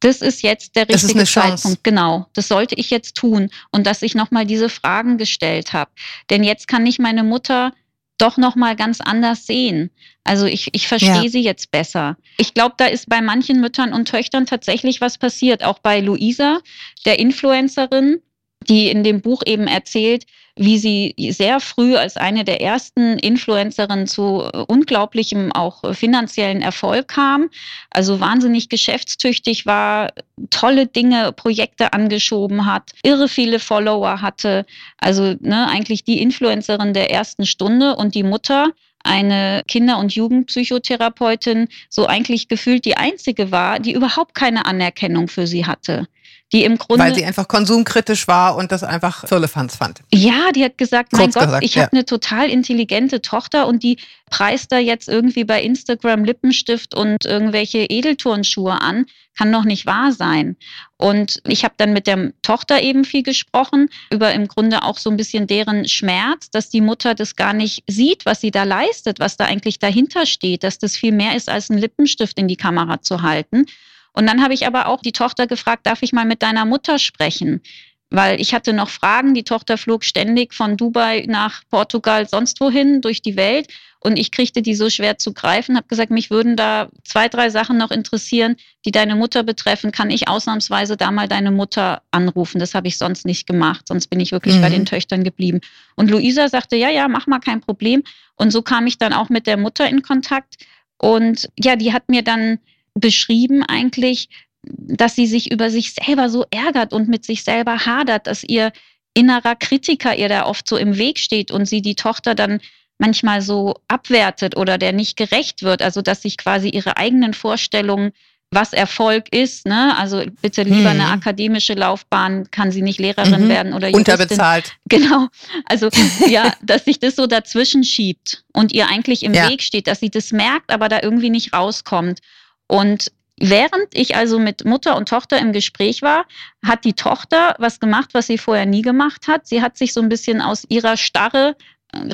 das ist jetzt der richtige Zeitpunkt. Genau, das sollte ich jetzt tun und dass ich nochmal diese Fragen gestellt habe. Denn jetzt kann ich meine Mutter doch nochmal ganz anders sehen. Also ich, ich verstehe ja. sie jetzt besser. Ich glaube, da ist bei manchen Müttern und Töchtern tatsächlich was passiert. Auch bei Luisa, der Influencerin, die in dem Buch eben erzählt, wie sie sehr früh als eine der ersten Influencerinnen zu unglaublichem auch finanziellen Erfolg kam. Also wahnsinnig geschäftstüchtig war, tolle Dinge, Projekte angeschoben hat, irre viele Follower hatte. Also ne, eigentlich die Influencerin der ersten Stunde und die Mutter eine Kinder- und Jugendpsychotherapeutin so eigentlich gefühlt die einzige war, die überhaupt keine Anerkennung für sie hatte die im Grunde. Weil sie einfach konsumkritisch war und das einfach Firlefanz fand. Ja, die hat gesagt, Kurz mein Gott, gesagt, ich ja. habe eine total intelligente Tochter und die preist da jetzt irgendwie bei Instagram Lippenstift und irgendwelche Edelturnschuhe an. Kann doch nicht wahr sein. Und ich habe dann mit der Tochter eben viel gesprochen, über im Grunde auch so ein bisschen deren Schmerz, dass die Mutter das gar nicht sieht, was sie da leistet, was da eigentlich dahinter steht, dass das viel mehr ist, als einen Lippenstift in die Kamera zu halten. Und dann habe ich aber auch die Tochter gefragt, darf ich mal mit deiner Mutter sprechen? Weil ich hatte noch Fragen. Die Tochter flog ständig von Dubai nach Portugal, sonst wohin, durch die Welt. Und ich kriegte die so schwer zu greifen, habe gesagt, mich würden da zwei, drei Sachen noch interessieren, die deine Mutter betreffen. Kann ich ausnahmsweise da mal deine Mutter anrufen? Das habe ich sonst nicht gemacht. Sonst bin ich wirklich mhm. bei den Töchtern geblieben. Und Luisa sagte, ja, ja, mach mal kein Problem. Und so kam ich dann auch mit der Mutter in Kontakt. Und ja, die hat mir dann beschrieben eigentlich, dass sie sich über sich selber so ärgert und mit sich selber hadert, dass ihr innerer Kritiker ihr da oft so im Weg steht und sie die Tochter dann manchmal so abwertet oder der nicht gerecht wird, also dass sich quasi ihre eigenen Vorstellungen was Erfolg ist. Ne? Also bitte lieber hm. eine akademische Laufbahn, kann sie nicht Lehrerin mhm. werden oder Juristin. Unterbezahlt. Genau. Also ja, dass sich das so dazwischen schiebt und ihr eigentlich im ja. Weg steht, dass sie das merkt, aber da irgendwie nicht rauskommt. Und Während ich also mit Mutter und Tochter im Gespräch war, hat die Tochter was gemacht, was sie vorher nie gemacht hat. Sie hat sich so ein bisschen aus ihrer Starre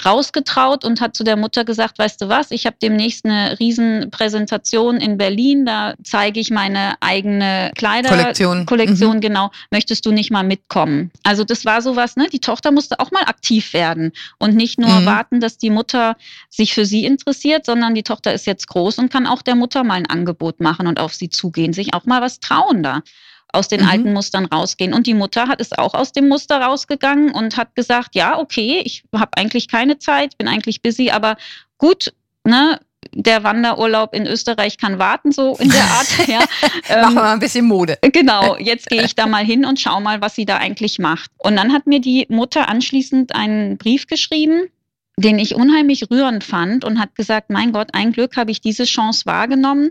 rausgetraut und hat zu der Mutter gesagt, weißt du was, ich habe demnächst eine Riesenpräsentation in Berlin, da zeige ich meine eigene Kleiderkollektion, Kollektion, mhm. genau, möchtest du nicht mal mitkommen? Also das war sowas, ne? Die Tochter musste auch mal aktiv werden und nicht nur mhm. warten, dass die Mutter sich für sie interessiert, sondern die Tochter ist jetzt groß und kann auch der Mutter mal ein Angebot machen und auf sie zugehen, sich auch mal was trauen da aus den mhm. alten Mustern rausgehen. Und die Mutter hat es auch aus dem Muster rausgegangen und hat gesagt, ja, okay, ich habe eigentlich keine Zeit, bin eigentlich busy, aber gut, ne, der Wanderurlaub in Österreich kann warten, so in der Art. Ja. Ähm, Machen wir mal ein bisschen Mode. Genau, jetzt gehe ich da mal hin und schau mal, was sie da eigentlich macht. Und dann hat mir die Mutter anschließend einen Brief geschrieben, den ich unheimlich rührend fand und hat gesagt, mein Gott, ein Glück habe ich diese Chance wahrgenommen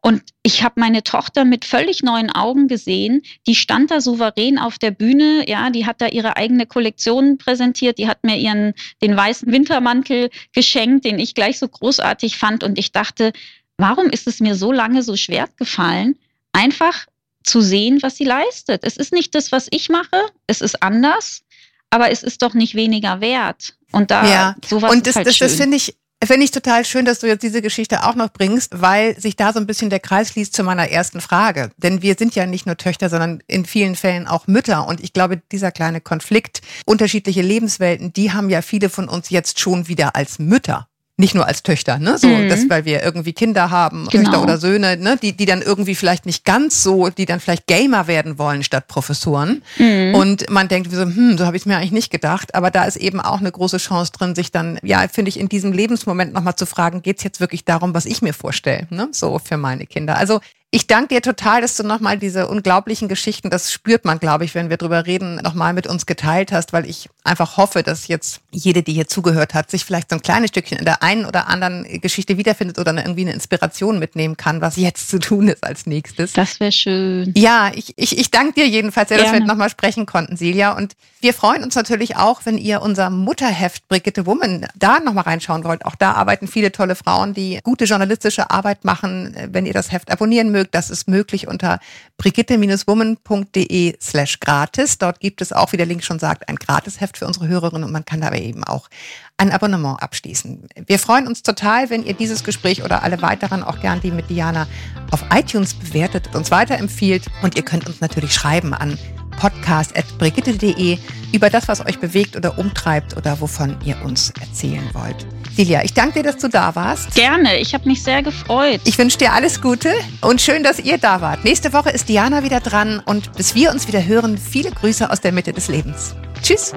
und ich habe meine Tochter mit völlig neuen Augen gesehen. Die stand da souverän auf der Bühne. Ja, die hat da ihre eigene Kollektion präsentiert. Die hat mir ihren, den weißen Wintermantel geschenkt, den ich gleich so großartig fand. Und ich dachte, warum ist es mir so lange so schwer gefallen, einfach zu sehen, was sie leistet? Es ist nicht das, was ich mache. Es ist anders. Aber es ist doch nicht weniger wert. Und da ja. sowas und das, halt das, das finde ich Finde ich total schön, dass du jetzt diese Geschichte auch noch bringst, weil sich da so ein bisschen der Kreis schließt zu meiner ersten Frage. Denn wir sind ja nicht nur Töchter, sondern in vielen Fällen auch Mütter. Und ich glaube, dieser kleine Konflikt, unterschiedliche Lebenswelten, die haben ja viele von uns jetzt schon wieder als Mütter nicht nur als Töchter, ne? So, mhm. dass, weil wir irgendwie Kinder haben, genau. Töchter oder Söhne, ne? Die, die dann irgendwie vielleicht nicht ganz so, die dann vielleicht Gamer werden wollen statt Professoren. Mhm. Und man denkt, so, hm, so habe ich es mir eigentlich nicht gedacht. Aber da ist eben auch eine große Chance drin, sich dann, ja, finde ich, in diesem Lebensmoment nochmal zu fragen, geht's jetzt wirklich darum, was ich mir vorstelle, ne? So für meine Kinder. Also ich danke dir total, dass du nochmal diese unglaublichen Geschichten, das spürt man, glaube ich, wenn wir drüber reden, nochmal mit uns geteilt hast, weil ich einfach hoffe, dass jetzt jede, die hier zugehört hat, sich vielleicht so ein kleines Stückchen in der einen oder anderen Geschichte wiederfindet oder irgendwie eine Inspiration mitnehmen kann, was jetzt zu tun ist als nächstes. Das wäre schön. Ja, ich, ich, ich danke dir jedenfalls sehr, Gerne. dass wir nochmal sprechen konnten, Silja. Und wir freuen uns natürlich auch, wenn ihr unser Mutterheft Brigitte Woman da nochmal reinschauen wollt. Auch da arbeiten viele tolle Frauen, die gute journalistische Arbeit machen. Wenn ihr das Heft abonnieren mögt, das ist möglich unter brigitte-woman.de slash gratis. Dort gibt es auch, wie der Link schon sagt, ein Gratisheft für unsere Hörerinnen und man kann dabei eben auch ein Abonnement abschließen. Wir freuen uns total, wenn ihr dieses Gespräch oder alle weiteren, auch gern die mit Diana, auf iTunes bewertet und uns weiterempfiehlt. Und ihr könnt uns natürlich schreiben an podcast.brigitte.de über das, was euch bewegt oder umtreibt oder wovon ihr uns erzählen wollt. Silja, ich danke dir, dass du da warst. Gerne, ich habe mich sehr gefreut. Ich wünsche dir alles Gute und schön, dass ihr da wart. Nächste Woche ist Diana wieder dran und bis wir uns wieder hören, viele Grüße aus der Mitte des Lebens. Tschüss.